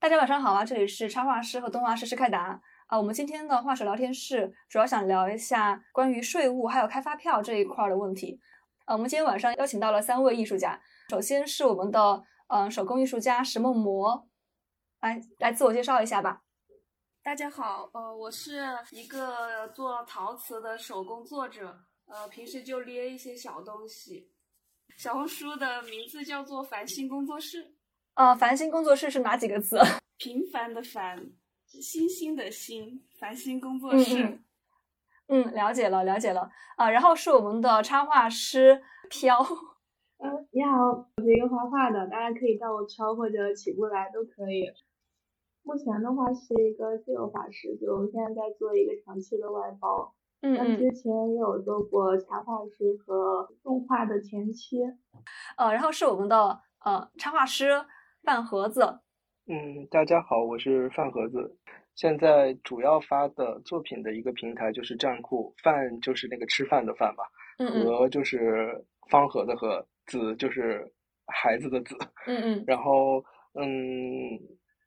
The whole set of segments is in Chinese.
大家晚上好啊！这里是插画师和动画师施开达啊。我们今天的画手聊天室主要想聊一下关于税务还有开发票这一块的问题。呃，我们今天晚上邀请到了三位艺术家，首先是我们的呃手工艺术家石梦魔，来来自我介绍一下吧。大家好，呃，我是一个做陶瓷的手工作者，呃，平时就捏一些小东西。小红书的名字叫做繁星工作室。呃，繁星工作室是哪几个字？平凡的凡，星星的星，繁星工作室。嗯，了解了，了解了。啊，然后是我们的插画师飘。嗯，你好，我是一个画画的，大家可以叫我飘或者起不来都可以。目前的话是一个自由画师，就我们现在在做一个长期的外包。嗯那之前也有做过插画师和动画的前期。呃，然后是我们的呃插画师。饭盒子，嗯，大家好，我是饭盒子。现在主要发的作品的一个平台就是站酷，饭就是那个吃饭的饭吧，盒就是方盒的盒，子就是孩子的子。嗯嗯。然后，嗯，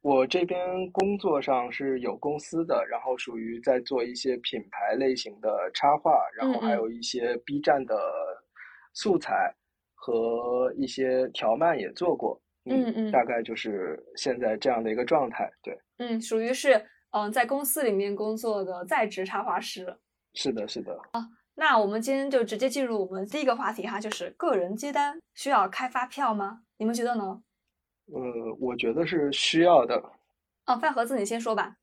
我这边工作上是有公司的，然后属于在做一些品牌类型的插画，然后还有一些 B 站的素材和一些条漫也做过。嗯嗯，大概就是现在这样的一个状态，对，嗯，属于是嗯在公司里面工作的在职插画师，是的，是的。啊，那我们今天就直接进入我们第一个话题哈，就是个人接单需要开发票吗？你们觉得呢？呃，我觉得是需要的。啊，饭盒子你先说吧。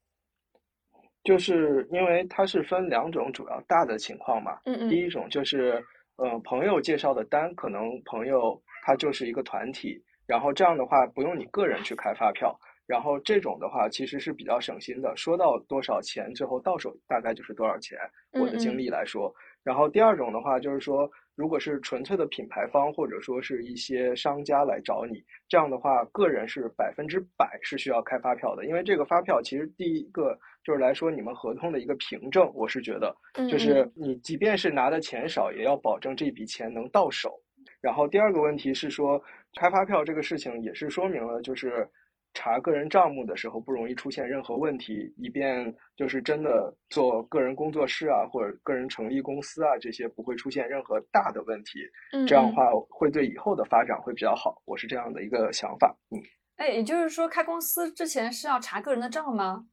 就是因为它是分两种主要大的情况嘛，嗯嗯，第一种就是呃朋友介绍的单，可能朋友他就是一个团体。然后这样的话，不用你个人去开发票，然后这种的话其实是比较省心的。说到多少钱，最后到手大概就是多少钱。我的经历来说，然后第二种的话就是说，如果是纯粹的品牌方或者说是一些商家来找你，这样的话，个人是百分之百是需要开发票的，因为这个发票其实第一个就是来说你们合同的一个凭证。我是觉得，就是你即便是拿的钱少，也要保证这笔钱能到手。然后第二个问题是说。开发票这个事情也是说明了，就是查个人账目的时候不容易出现任何问题，以便就是真的做个人工作室啊，或者个人成立公司啊，这些不会出现任何大的问题。嗯，这样的话会对以后的发展会比较好。我是这样的一个想法。嗯，哎，也就是说开公司之前是要查个人的账吗？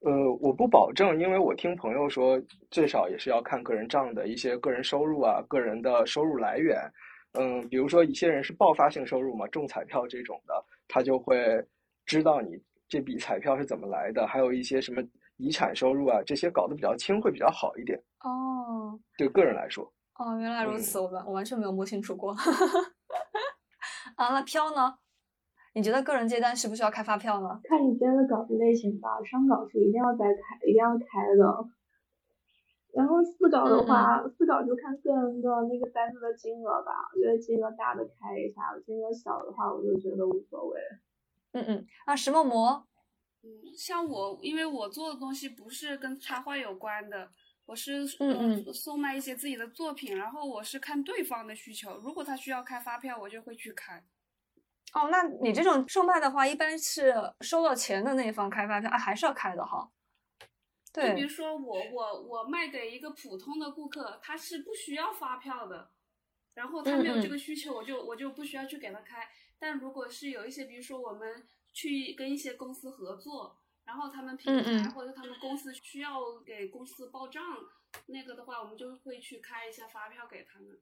呃，我不保证，因为我听朋友说，最少也是要看个人账的一些个人收入啊，个人的收入来源。嗯，比如说一些人是爆发性收入嘛，中彩票这种的，他就会知道你这笔彩票是怎么来的，还有一些什么遗产收入啊，这些搞得比较清，会比较好一点。哦，对个人来说。哦，原来如此，我完我完全没有摸清楚过。啊，那票呢？你觉得个人接单需不需要开发票呢？看你接的稿子类型吧，商稿是一定要再开，一定要开的。然后四稿的话，四稿就看个人的那个单子的金额吧。我觉得金额大的开一下，金额小的话我就觉得无所谓。嗯嗯，啊，石梦魔，嗯，像我，因为我做的东西不是跟插画有关的，我是嗯嗯售卖一些自己的作品，然后我是看对方的需求，如果他需要开发票，我就会去开。哦，那你这种售卖的话，一般是收到钱的那一方开发票，啊，还是要开的哈。就比如说我我我卖给一个普通的顾客，他是不需要发票的，然后他没有这个需求，我就我就不需要去给他开。但如果是有一些，比如说我们去跟一些公司合作，然后他们平台或者他们公司需要给公司报账，那个的话，我们就会去开一下发票给他们。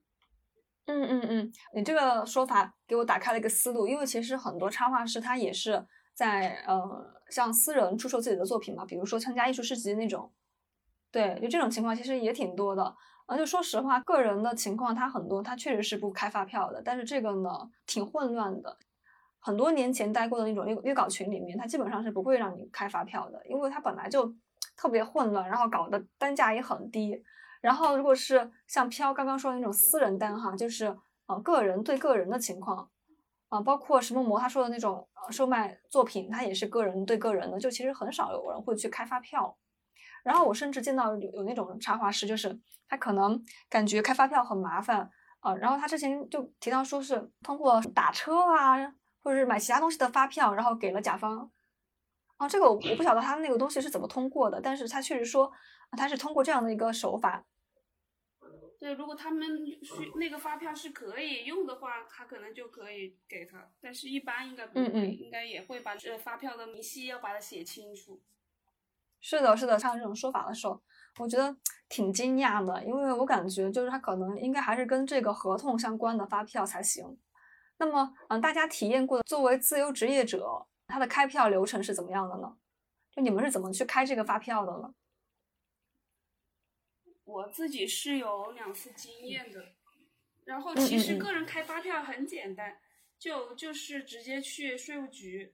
嗯嗯嗯，你这个说法给我打开了一个思路，因为其实很多插画师他也是。在呃，像私人出售自己的作品嘛，比如说参加艺术市集那种，对，就这种情况其实也挺多的。啊，就说实话，个人的情况他很多，他确实是不开发票的。但是这个呢，挺混乱的。很多年前待过的那种约约稿群里面，他基本上是不会让你开发票的，因为它本来就特别混乱，然后搞的单价也很低。然后如果是像飘刚刚说的那种私人单哈，就是呃个人对个人的情况。啊，包括石梦魔他说的那种售卖作品，他也是个人对个人的，就其实很少有人会去开发票。然后我甚至见到有有那种插画师，就是他可能感觉开发票很麻烦啊，然后他之前就提到说是通过打车啊，或者是买其他东西的发票，然后给了甲方啊，这个我不晓得他那个东西是怎么通过的，但是他确实说他是通过这样的一个手法。对，如果他们需那个发票是可以用的话，他可能就可以给他，但是一般应该不会，应该也会把这发票的明细要把它写清楚。是的，是的，看到这种说法的时候，我觉得挺惊讶的，因为我感觉就是他可能应该还是跟这个合同相关的发票才行。那么，嗯，大家体验过的作为自由职业者，他的开票流程是怎么样的呢？就你们是怎么去开这个发票的呢？我自己是有两次经验的，然后其实个人开发票很简单，就就是直接去税务局，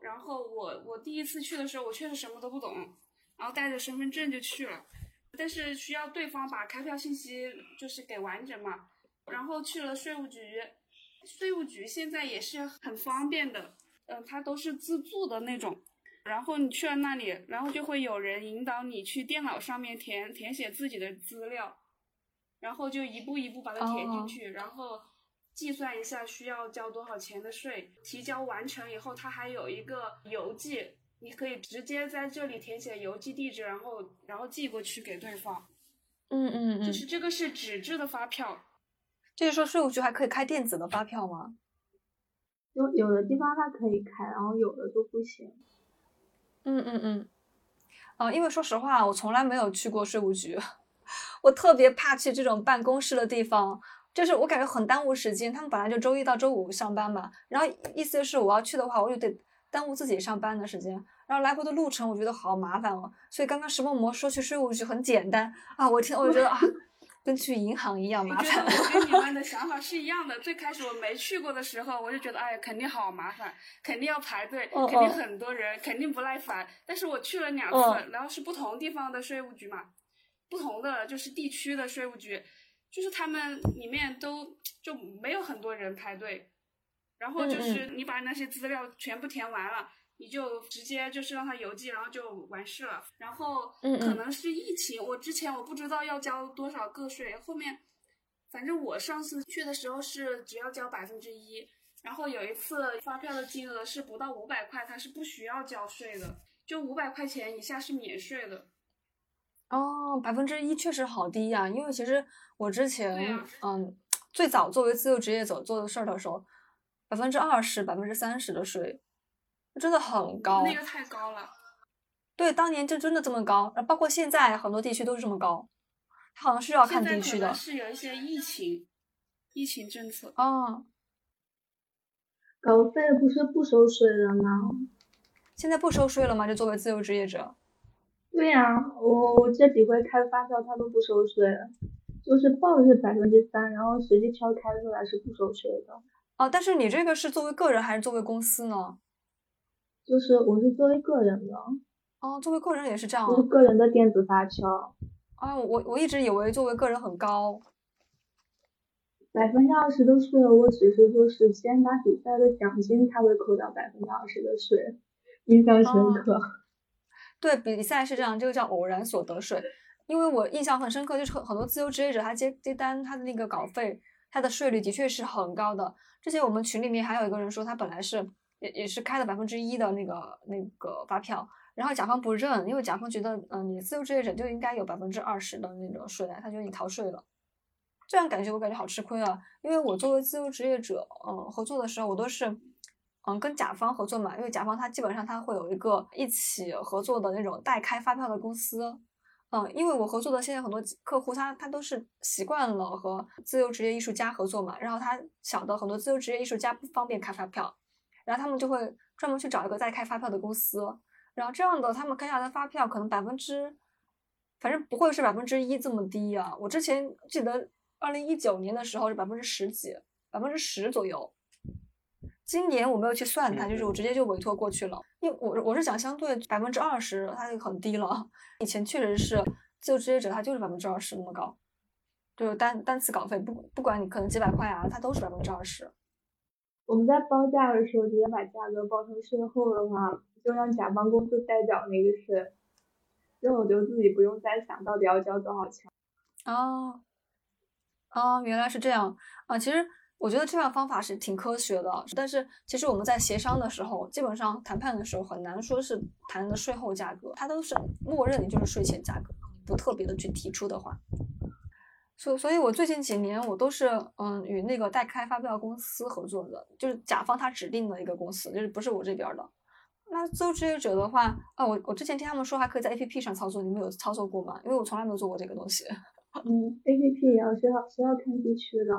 然后我我第一次去的时候，我确实什么都不懂，然后带着身份证就去了，但是需要对方把开票信息就是给完整嘛，然后去了税务局，税务局现在也是很方便的，嗯，它都是自助的那种。然后你去了那里，然后就会有人引导你去电脑上面填填写自己的资料，然后就一步一步把它填进去，然后计算一下需要交多少钱的税。提交完成以后，它还有一个邮寄，你可以直接在这里填写邮寄地址，然后然后寄过去给对方。嗯嗯嗯。就是这个是纸质的发票。就是说税务局还可以开电子的发票吗？有有的地方它可以开，然后有的就不行。嗯嗯嗯，啊，因为说实话，我从来没有去过税务局，我特别怕去这种办公室的地方，就是我感觉很耽误时间。他们本来就周一到周五上班嘛，然后意思是我要去的话，我就得耽误自己上班的时间，然后来回的路程我觉得好麻烦哦。所以刚刚石梦魔说去税务局很简单啊，我听我就觉得啊。跟去银行一样麻烦。我跟你们的 想法是一样的。最开始我没去过的时候，我就觉得，哎，肯定好麻烦，肯定要排队，肯定很多人，肯定不耐烦。但是我去了两次，然后是不同地方的税务局嘛，不同的就是地区的税务局，就是他们里面都就没有很多人排队，然后就是你把那些资料全部填完了。你就直接就是让他邮寄，然后就完事了。然后可能是疫情，我之前我不知道要交多少个税，后面反正我上次去的时候是只要交百分之一。然后有一次发票的金额是不到五百块，它是不需要交税的，就五百块钱以下是免税的。哦，百分之一确实好低呀，因为其实我之前嗯最早作为自由职业者做的事儿的时候，百分之二十、百分之三十的税。真的很高，那个太高了。对，当年就真的这么高，包括现在很多地区都是这么高。它好像是要看地区的。是有一些疫情，疫情政策。啊。稿费不是不收税了吗？现在不收税了吗？就作为自由职业者。对呀，我我这几回开发票，他都不收税，就是报的是百分之三，然后实际敲开出来是不收税的。哦，但是你这个是作为个人还是作为公司呢？就是我是作为个人的哦，作为个人也是这样，就是个人的电子发票。啊，我我一直以为作为个人很高，百分之二十的税，我只是就是先打比赛的奖金，他会扣掉百分之二十的税，印象深刻。对，比赛是这样，这个叫偶然所得税。因为我印象很深刻，就是很很多自由职业者他接接单，他的那个稿费，他的税率的确是很高的。之前我们群里面还有一个人说，他本来是。也也是开了百分之一的那个那个发票，然后甲方不认，因为甲方觉得，嗯，你自由职业者就应该有百分之二十的那个税，他觉得你逃税了，这样感觉我感觉好吃亏啊，因为我作为自由职业者，嗯，合作的时候我都是，嗯，跟甲方合作嘛，因为甲方他基本上他会有一个一起合作的那种代开发票的公司，嗯，因为我合作的现在很多客户他他都是习惯了和自由职业艺术家合作嘛，然后他晓得很多自由职业艺术家不方便开发票。然后他们就会专门去找一个在开发票的公司，然后这样的他们开下来的发票可能百分之，反正不会是百分之一这么低啊。我之前记得二零一九年的时候是百分之十几，百分之十左右。今年我没有去算它，就是我直接就委托过去了。因为我我是讲相对百分之二十，它就很低了。以前确实是自由职业者，他就是百分之二十那么高，就是单单次稿费不不管你可能几百块啊，它都是百分之二十。我们在报价的时候，直接把价格报成税后的话，就让甲方公司代缴那个税，这样我就自己不用再想到底要交多少钱。哦，哦，原来是这样啊！其实我觉得这样方法是挺科学的，但是其实我们在协商的时候，基本上谈判的时候很难说是谈的税后价格，它都是默认你就是税前价格，不特别的去提出的话。所所以，我最近几年我都是嗯与那个代开发票公司合作的，就是甲方他指定的一个公司，就是不是我这边的。那自由职业者的话，啊，我我之前听他们说还可以在 APP 上操作，你们有操作过吗？因为我从来没有做过这个东西。嗯，APP 也要需要需要看地区的。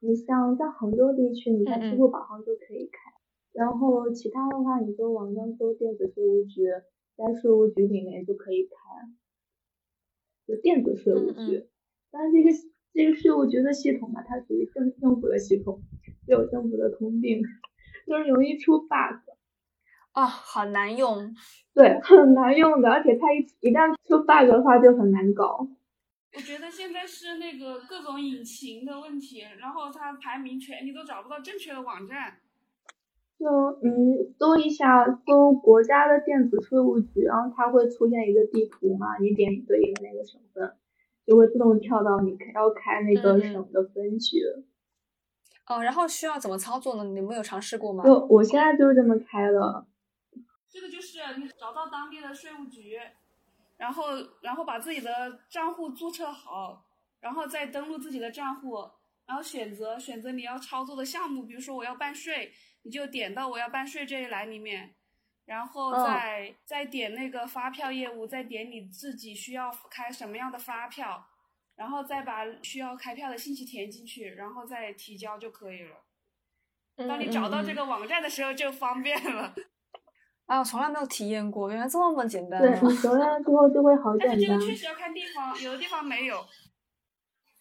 你像在杭州地区，你在支付宝上就可以开，然后其他的话，你就网上搜电子税务局，在税务局里面就可以开，就电子税务局。但是这个这个税务局的系统嘛，它属于政政府的系统，有政府的通病，就是容易出 bug。啊，好难用。对，很难用的，而且它一一旦出 bug 的话就很难搞。我觉得现在是那个各种引擎的问题，然后它排名全你都找不到正确的网站。就嗯，搜一下搜国家的电子税务局，然后它会出现一个地图嘛，你点你对应的那个省份，就会自动跳到你要开那个省的分局。哦，然后需要怎么操作呢？你们有尝试过吗？就我现在就是这么开的。这个就是你找到当地的税务局。然后，然后把自己的账户注册好，然后再登录自己的账户，然后选择选择你要操作的项目，比如说我要办税，你就点到我要办税这一栏里面，然后再再点那个发票业务，再点你自己需要开什么样的发票，然后再把需要开票的信息填进去，然后再提交就可以了。当你找到这个网站的时候就方便了。啊，我从来没有体验过，原来这么简单。对，你熟练了之后就会好简单。但是这个确实要看地方，有的地方没有。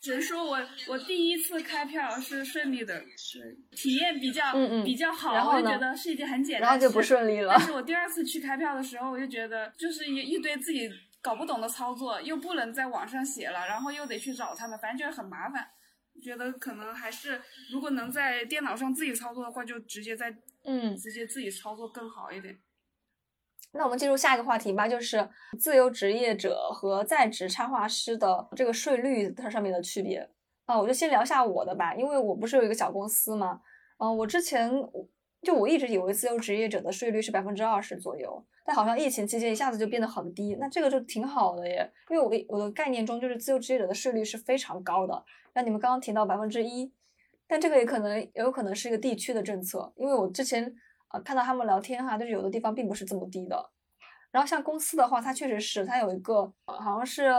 只能说我我第一次开票是顺利的，是体验比较比较好，我就觉得是一件很简单。然后就不顺利了。但是我第二次去开票的时候，我就觉得就是一一堆自己搞不懂的操作，又不能在网上写了，然后又得去找他们，反正就是很麻烦。觉得可能还是如果能在电脑上自己操作的话，就直接在嗯直接自己操作更好一点。那我们进入下一个话题吧，就是自由职业者和在职插画师的这个税率它上面的区别。啊，我就先聊下我的吧，因为我不是有一个小公司嘛，嗯，我之前就我一直以为自由职业者的税率是百分之二十左右，但好像疫情期间一下子就变得很低，那这个就挺好的耶，因为我我的概念中就是自由职业者的税率是非常高的，那你们刚刚提到百分之一，但这个也可能也有可能是一个地区的政策，因为我之前。啊，看到他们聊天哈，就是有的地方并不是这么低的。然后像公司的话，它确实是它有一个，好像是，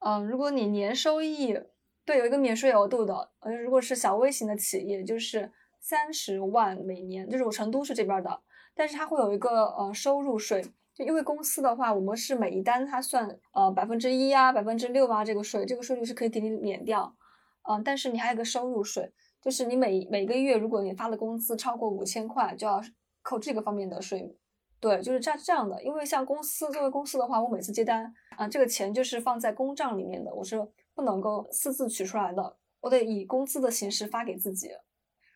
嗯，如果你年收益对有一个免税额度的，呃，如果是小微型的企业，就是三十万每年，就是我成都是这边的，但是它会有一个呃收入税，就因为公司的话，我们是每一单它算呃百分之一啊，百分之六啊这个税，这个税率是可以给你免掉，嗯，但是你还有个收入税。就是你每每个月，如果你发的工资超过五千块，就要扣这个方面的税。对，就是这这样的。因为像公司作为公司的话，我每次接单啊，这个钱就是放在公账里面的，我是不能够私自取出来的，我得以工资的形式发给自己。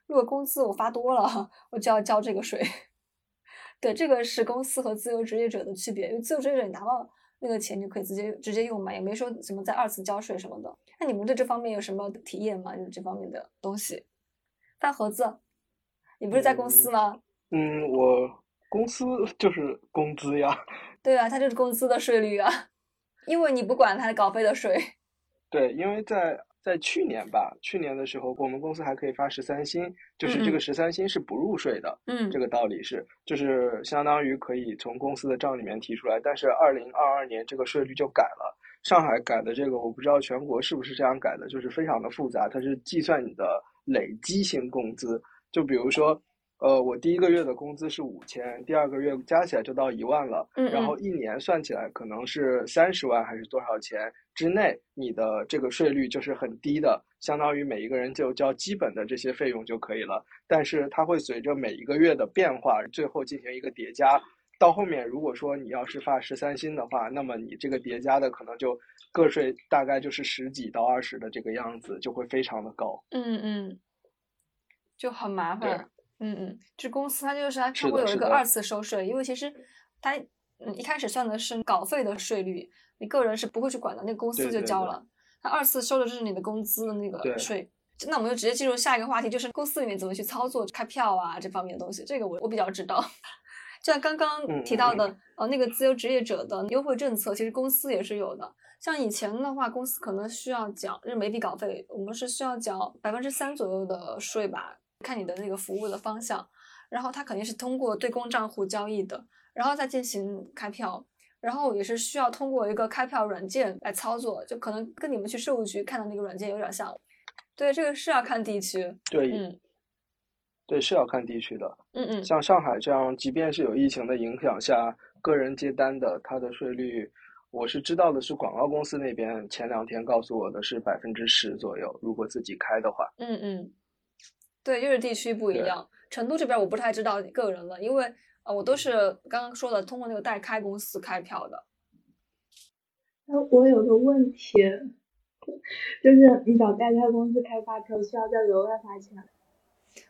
如果工资我发多了，我就要交这个税。对，这个是公司和自由职业者的区别。因为自由职业者你拿到那个钱就可以直接直接用嘛，也没说什么再二次交税什么的。那你们对这方面有什么体验吗？就是这方面的东西。饭盒子，你不是在公司吗？嗯，我公司就是工资呀。对啊，它就是工资的税率啊，因为你不管它的稿费的税。对，因为在在去年吧，去年的时候，我们公司还可以发十三薪，就是这个十三薪是不入税的。嗯，这个道理是，就是相当于可以从公司的账里面提出来。但是二零二二年这个税率就改了。上海改的这个我不知道全国是不是这样改的，就是非常的复杂。它是计算你的累积性工资，就比如说，呃，我第一个月的工资是五千，第二个月加起来就到一万了，然后一年算起来可能是三十万还是多少钱之内，你的这个税率就是很低的，相当于每一个人就交基本的这些费用就可以了。但是它会随着每一个月的变化，最后进行一个叠加。到后面，如果说你要是发十三薪的话，那么你这个叠加的可能就个税大概就是十几到二十的这个样子，就会非常的高。嗯嗯，就很麻烦。嗯嗯，这公司它就是它它会有一个二次收税，因为其实它嗯一开始算的是稿费的税率，你个人是不会去管的，那个公司就交了。它二次收的就是你的工资的那个税。那我们就直接进入下一个话题，就是公司里面怎么去操作开票啊这方面的东西。这个我我比较知道。就像刚刚提到的，呃，那个自由职业者的优惠政策，其实公司也是有的。像以前的话，公司可能需要缴，就是媒体稿费，我们是需要缴百分之三左右的税吧，看你的那个服务的方向。然后它肯定是通过对公账户交易的，然后再进行开票。然后也是需要通过一个开票软件来操作，就可能跟你们去税务局看的那个软件有点像。对，这个是要看地区。对，嗯，对，是要看地区的。嗯嗯。像上海这样，即便是有疫情的影响下，个人接单的，它的税率，我是知道的是广告公司那边前两天告诉我的是百分之十左右，如果自己开的话。嗯嗯。对，就是地区不一样。成都这边我不太知道个人了，因为。呃，我都是刚刚说的，通过那个代开公司开票的。那我有个问题，就是你找代开公司开发票需要再额外花钱？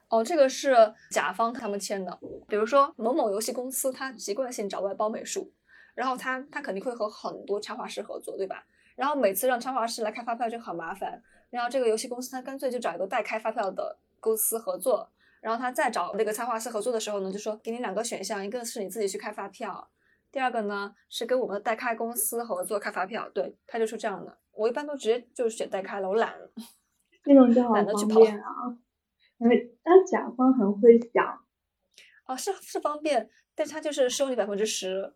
哦，这个是甲方他们签的。比如说某某游戏公司，他习惯性找外包美术，然后他他肯定会和很多插画师合作，对吧？然后每次让插画师来开发票就很麻烦，然后这个游戏公司他干脆就找一个代开发票的公司合作。然后他再找那个插画师合作的时候呢，就说给你两个选项，一个是你自己去开发票，第二个呢是跟我们的代开公司合作开发票。对，他就是这样的。我一般都直接就选代开了，我懒。那种就好方便啊，因为但甲方很会想。哦，是是方便，但他就是收你百分之十，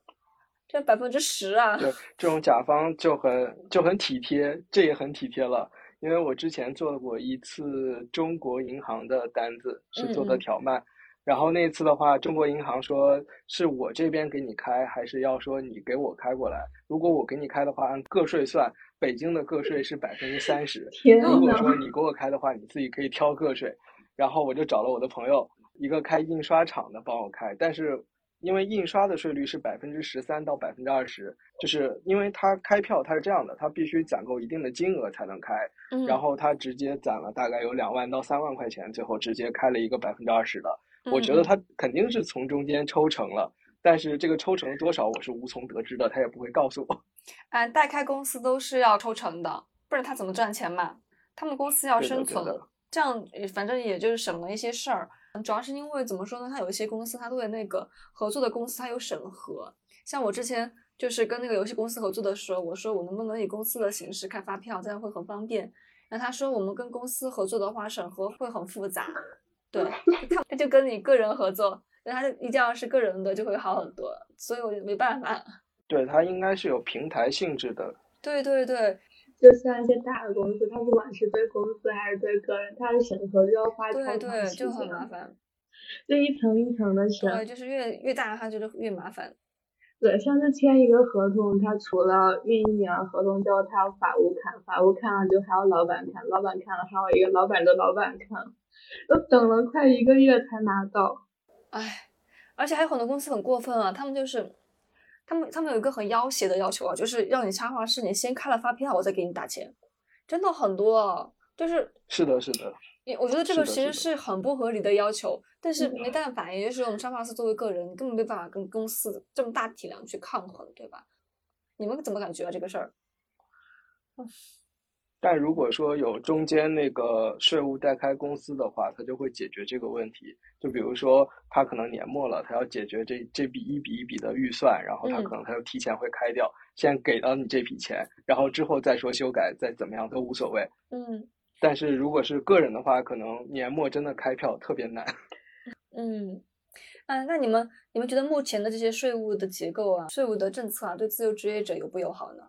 这百分之十啊。对，这种甲方就很就很体贴，这也很体贴了。因为我之前做过一次中国银行的单子，是做的调慢，然后那次的话，中国银行说是我这边给你开，还是要说你给我开过来？如果我给你开的话，按个税算，北京的个税是百分之三十。如果说你给我开的话，你自己可以挑个税。然后我就找了我的朋友，一个开印刷厂的帮我开，但是。因为印刷的税率是百分之十三到百分之二十，就是因为他开票他是这样的，他必须攒够一定的金额才能开，然后他直接攒了大概有两万到三万块钱，最后直接开了一个百分之二十的。我觉得他肯定是从中间抽成了，但是这个抽成多少我是无从得知的，他也不会告诉我。啊，代开公司都是要抽成的，不然他怎么赚钱嘛？他们公司要生存，这样反正也就是省了一些事儿。主要是因为怎么说呢？他有一些公司，他对那个合作的公司他有审核。像我之前就是跟那个游戏公司合作的时候，我说我能不能以公司的形式开发票，这样会很方便。然后他说我们跟公司合作的话，审核会很复杂。对，他就跟你个人合作，那他一定要是个人的就会好很多。所以我就没办法。对他应该是有平台性质的。对对对。就像一些大的公司，它不管是对公司还是对个人，它的审核就要花超长时间，就很麻烦。就一层一层的审，对，就是越越大，它就是越麻烦。对，上次签一个合同，它除了运营完合同之后，它要法务看，法务看了就还要老板看，老板看了还有一个老板的老板看，都等了快一个月才拿到。唉，而且还有很多公司很过分啊，他们就是。他们他们有一个很要挟的要求啊，就是让你插画师，你先开了发票，我再给你打钱，真的很多，就是是的，是的。我觉得这个其实是很不合理的要求，但是没办法，也就是我们插画师作为个人，根本没办法跟公司这么大体量去抗衡，对吧？你们怎么感觉啊这个事儿？但如果说有中间那个税务代开公司的话，它就会解决这个问题。就比如说，他可能年末了，他要解决这这笔一笔一笔的预算，然后他可能他就提前会开掉，先给到你这笔钱，然后之后再说修改再怎么样都无所谓。嗯。但是如果是个人的话，可能年末真的开票特别难。嗯，啊，那你们你们觉得目前的这些税务的结构啊，税务的政策啊，对自由职业者友不友好呢？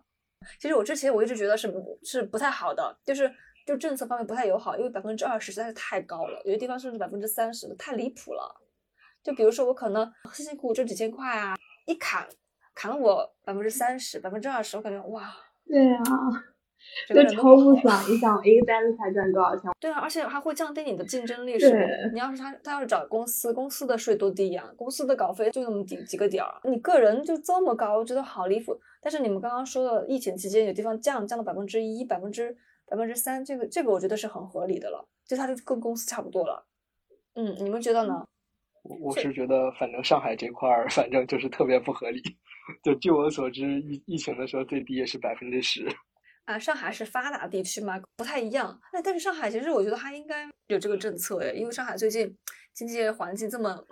其实我之前我一直觉得是是不太好的，就是就政策方面不太友好，因为百分之二十实在是太高了，有些地方甚至百分之三十的，太离谱了。就比如说我可能辛辛苦苦挣几千块啊，一砍砍了我百分之三十、百分之二十，我感觉哇。对啊。就超不爽！你想一个单子才赚多少钱？对啊，而且还会降低你的竞争力。是你要是他他要是找公司，公司的税多低呀？公司的稿费就那么几几个点儿，你个人就这么高，我觉得好离谱。但是你们刚刚说的疫情期间有地方降降到百分之一、百分之百分之三，这个这个我觉得是很合理的了，就它就跟公司差不多了。嗯，你们觉得呢？我我是觉得，反正上海这块儿，反正就是特别不合理。就据我所知，疫疫情的时候最低也是百分之十。啊，上海是发达地区嘛，不太一样。那但是上海其实我觉得它应该有这个政策诶，因为上海最近经济环境这么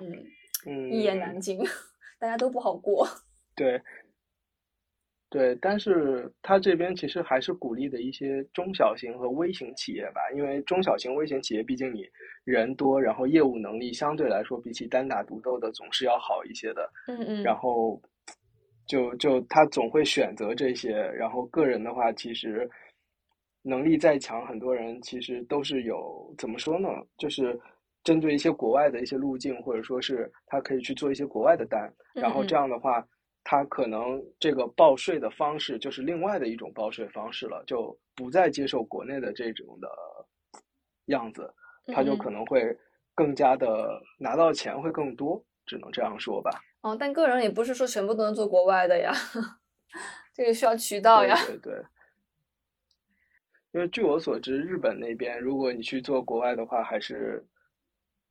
嗯一言难尽，大家都不好过。对。对，但是他这边其实还是鼓励的一些中小型和微型企业吧，因为中小型、微型企业毕竟你人多，然后业务能力相对来说比起单打独斗的总是要好一些的。嗯嗯。然后，就就他总会选择这些，然后个人的话，其实能力再强，很多人其实都是有怎么说呢？就是针对一些国外的一些路径，或者说是他可以去做一些国外的单，然后这样的话。他可能这个报税的方式就是另外的一种报税方式了，就不再接受国内的这种的样子，他就可能会更加的拿到钱会更多，只能这样说吧。哦，但个人也不是说全部都能做国外的呀，这个需要渠道呀。对对。因为据我所知，日本那边如果你去做国外的话，还是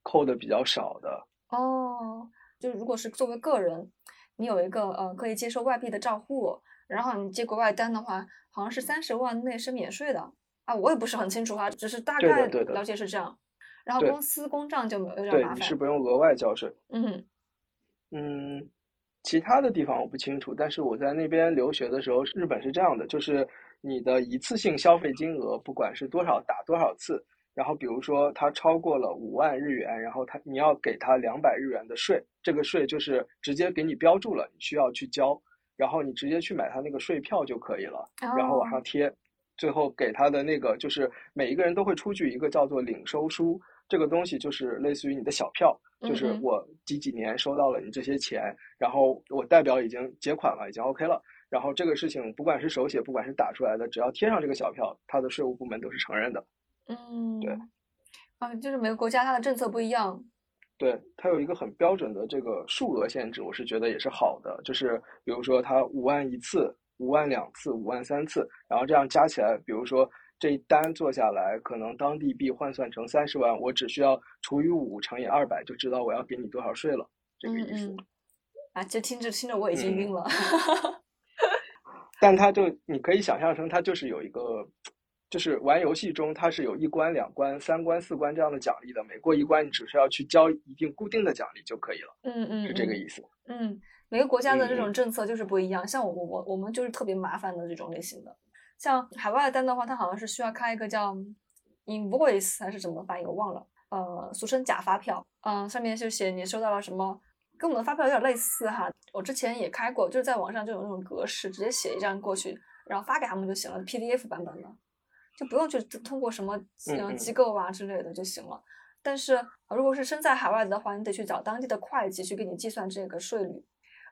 扣的比较少的。哦，就如果是作为个人。你有一个呃可以接收外币的账户，然后你接国外单的话，好像是三十万内是免税的啊，我也不是很清楚哈，只是大概了解是这样。然后公司公账就没有点麻烦。是不用额外交税。嗯嗯，其他的地方我不清楚，但是我在那边留学的时候，日本是这样的，就是你的一次性消费金额，不管是多少打多少次。然后，比如说他超过了五万日元，然后他你要给他两百日元的税，这个税就是直接给你标注了，你需要去交，然后你直接去买他那个税票就可以了，然后往上贴，最后给他的那个就是每一个人都会出具一个叫做领收书，这个东西就是类似于你的小票，就是我几几年收到了你这些钱，然后我代表已经结款了，已经 OK 了，然后这个事情不管是手写，不管是打出来的，只要贴上这个小票，它的税务部门都是承认的。嗯，对，啊，就是每个国家它的政策不一样，对，它有一个很标准的这个数额限制，我是觉得也是好的，就是比如说它五万一次，五万两次，五万三次，然后这样加起来，比如说这一单做下来，可能当地币换算成三十万，我只需要除以五乘以二百，就知道我要给你多少税了，这个意思。啊，就听着听着我已经晕了，但它就你可以想象成它就是有一个。就是玩游戏中，它是有一关、两关、三关、四关这样的奖励的。每过一关，你只需要去交一定固定的奖励就可以了。嗯嗯，是这个意思。嗯，每个国家的这种政策就是不一样。像我我我我们就是特别麻烦的这种类型的。像海外单的话，它好像是需要开一个叫 invoice 还是怎么翻译，我忘了。呃，俗称假发票。嗯，上面就写你收到了什么，跟我们的发票有点类似哈。我之前也开过，就是在网上就有那种格式，直接写一张过去，然后发给他们就行了，PDF 版本的。就不用去通过什么嗯机构啊之类的就行了。但是如果是身在海外的话，你得去找当地的会计去给你计算这个税率。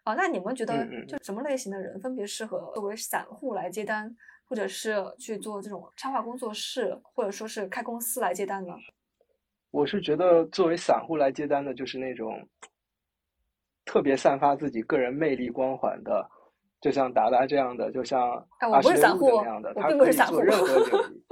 啊，那你们觉得就什么类型的人分别适合作为散户来接单，或者是去做这种插画工作室，或者说是开公司来接单呢？我是觉得作为散户来接单的，就是那种特别散发自己个人魅力光环的。就像达达这样的，就像阿什那样的，他可以做任何 领域。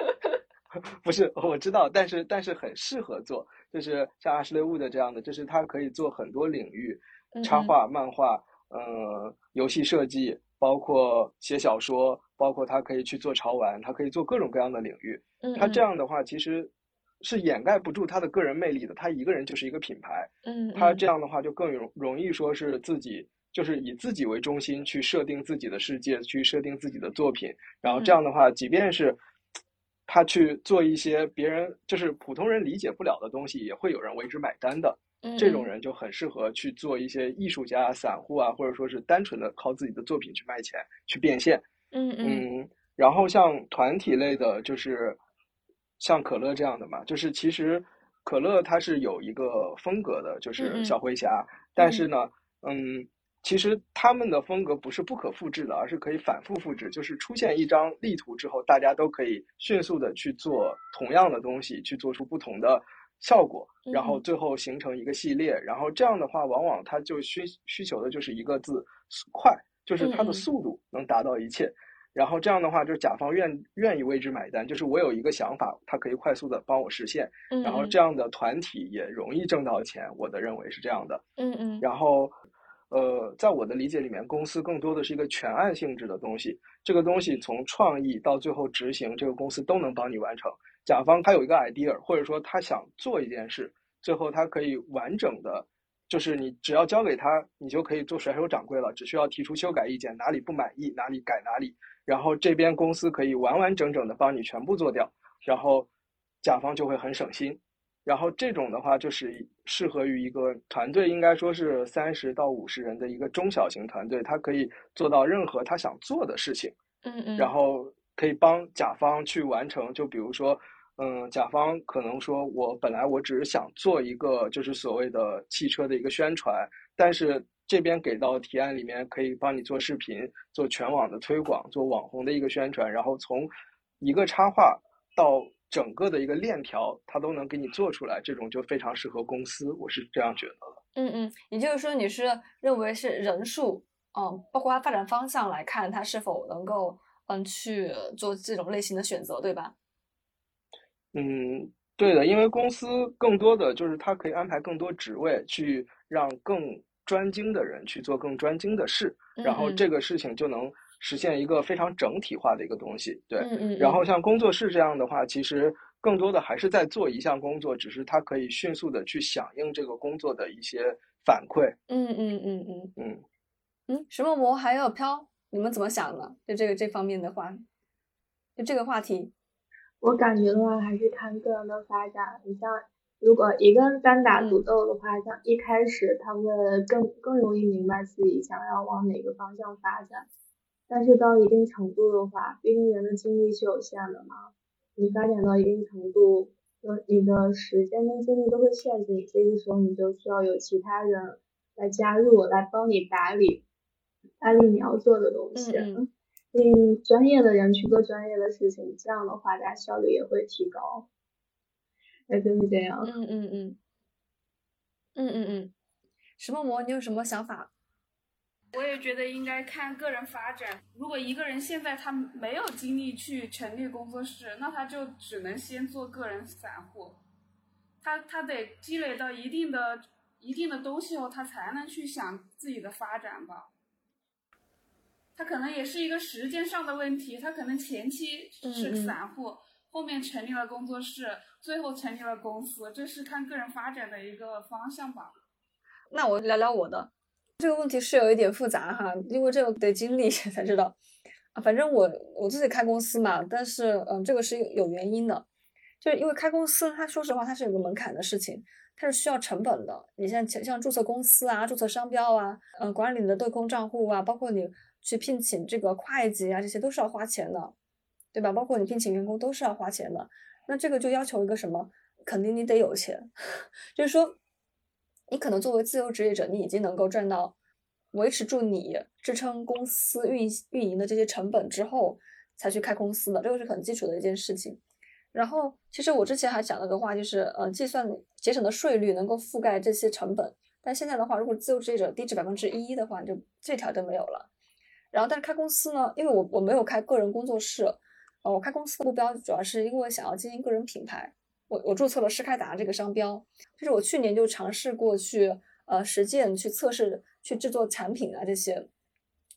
不是，我知道，但是但是很适合做，就是像阿什雷乌的这样的，就是他可以做很多领域，插画、漫画，嗯，游戏设计，包括写小说，包括他可以去做潮玩，他可以做各种各样的领域。他这样的话，其实是掩盖不住他的个人魅力的。他一个人就是一个品牌。嗯，他这样的话就更容容易说是自己。就是以自己为中心去设定自己的世界，去设定自己的作品，然后这样的话，即便是他去做一些别人就是普通人理解不了的东西，也会有人为之买单的。这种人就很适合去做一些艺术家、散户啊，或者说是单纯的靠自己的作品去卖钱、去变现。嗯嗯。然后像团体类的，就是像可乐这样的嘛，就是其实可乐它是有一个风格的，就是小灰侠，但是呢，嗯。其实他们的风格不是不可复制的，而是可以反复复制。就是出现一张例图之后，大家都可以迅速的去做同样的东西，去做出不同的效果，然后最后形成一个系列。然后这样的话，往往它就需需求的就是一个字快，就是它的速度能达到一切。然后这样的话，就是甲方愿愿意为之买单，就是我有一个想法，它可以快速的帮我实现。然后这样的团体也容易挣到钱，我的认为是这样的。嗯嗯。然后。呃，在我的理解里面，公司更多的是一个全案性质的东西。这个东西从创意到最后执行，这个公司都能帮你完成。甲方他有一个 idea，或者说他想做一件事，最后他可以完整的，就是你只要交给他，你就可以做甩手掌柜了，只需要提出修改意见，哪里不满意哪里改哪里，然后这边公司可以完完整整的帮你全部做掉，然后甲方就会很省心。然后这种的话，就是适合于一个团队，应该说是三十到五十人的一个中小型团队，他可以做到任何他想做的事情。嗯嗯。然后可以帮甲方去完成，就比如说，嗯，甲方可能说，我本来我只是想做一个就是所谓的汽车的一个宣传，但是这边给到提案里面可以帮你做视频、做全网的推广、做网红的一个宣传，然后从一个插画到。整个的一个链条，它都能给你做出来，这种就非常适合公司，我是这样觉得的。嗯嗯，也就是说，你是认为是人数，嗯，包括它发展方向来看，它是否能够嗯去做这种类型的选择，对吧？嗯，对的，因为公司更多的就是它可以安排更多职位，去让更专精的人去做更专精的事，然后这个事情就能。实现一个非常整体化的一个东西，对。嗯嗯。然后像工作室这样的话，其实更多的还是在做一项工作，只是它可以迅速的去响应这个工作的一些反馈。嗯嗯嗯嗯嗯。嗯，石墨膜还有飘，你们怎么想呢？就这个这方面的话，就这个话题，我感觉的话还是看个人的发展。你像如果一个人单打独斗的话，像一开始他会更更容易明白自己想要往哪个方向发展。但是到一定程度的话，毕竟人的精力是有限的嘛，你发展到一定程度，就你的时间跟精力都会限制你，这个时候你就需要有其他人来加入，来帮你打理，打理你要做的东西，嗯，令专业的人去做专业的事情，这样的话，大家效率也会提高，哎，就是这样，嗯嗯嗯，嗯嗯嗯，石墨膜，你有什么想法？我也觉得应该看个人发展。如果一个人现在他没有精力去成立工作室，那他就只能先做个人散户。他他得积累到一定的一定的东西后，他才能去想自己的发展吧。他可能也是一个时间上的问题，他可能前期是散户，后面成立了工作室，最后成立了公司，这是看个人发展的一个方向吧。那我聊聊我的。这个问题是有一点复杂哈，因为这个得经历才知道啊。反正我我自己开公司嘛，但是嗯，这个是有原因的，就是因为开公司，它说实话它是有个门槛的事情，它是需要成本的。你像像注册公司啊、注册商标啊、嗯，管理你的对公账户啊，包括你去聘请这个会计啊，这些都是要花钱的，对吧？包括你聘请员工都是要花钱的。那这个就要求一个什么？肯定你得有钱，就是说。你可能作为自由职业者，你已经能够赚到维持住你支撑公司运运营的这些成本之后，才去开公司的，这个是很基础的一件事情。然后，其实我之前还讲了个话，就是，呃，计算节省的税率能够覆盖这些成本。但现在的话，如果自由职业者低至百分之一的话，就这条就没有了。然后，但是开公司呢，因为我我没有开个人工作室，呃，我开公司的目标主要是因为想要经营个人品牌。我我注册了施开达这个商标，就是我去年就尝试过去呃实践去测试去制作产品啊这些，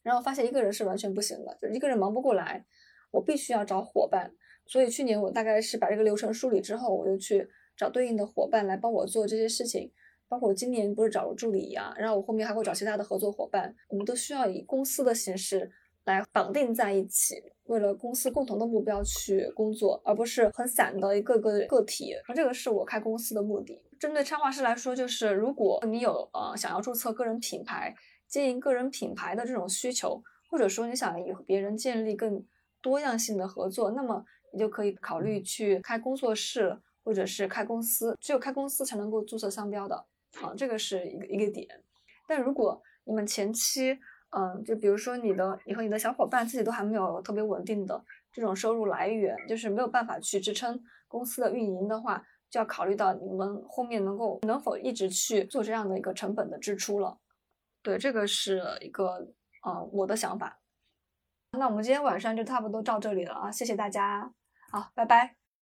然后发现一个人是完全不行的，就一个人忙不过来，我必须要找伙伴。所以去年我大概是把这个流程梳理之后，我就去找对应的伙伴来帮我做这些事情。包括我今年不是找了助理呀，然后我后面还会找其他的合作伙伴，我们都需要以公司的形式。来绑定在一起，为了公司共同的目标去工作，而不是很散的一个个个体。那这个是我开公司的目的。针对插画师来说，就是如果你有呃想要注册个人品牌、经营个人品牌的这种需求，或者说你想与别人建立更多样性的合作，那么你就可以考虑去开工作室或者是开公司。只有开公司才能够注册商标的，啊，这个是一个一个点。但如果你们前期，嗯，就比如说你的，你和你的小伙伴自己都还没有特别稳定的这种收入来源，就是没有办法去支撑公司的运营的话，就要考虑到你们后面能够能否一直去做这样的一个成本的支出了。对，这个是一个呃我的想法。那我们今天晚上就差不多到这里了啊，谢谢大家，好，拜拜。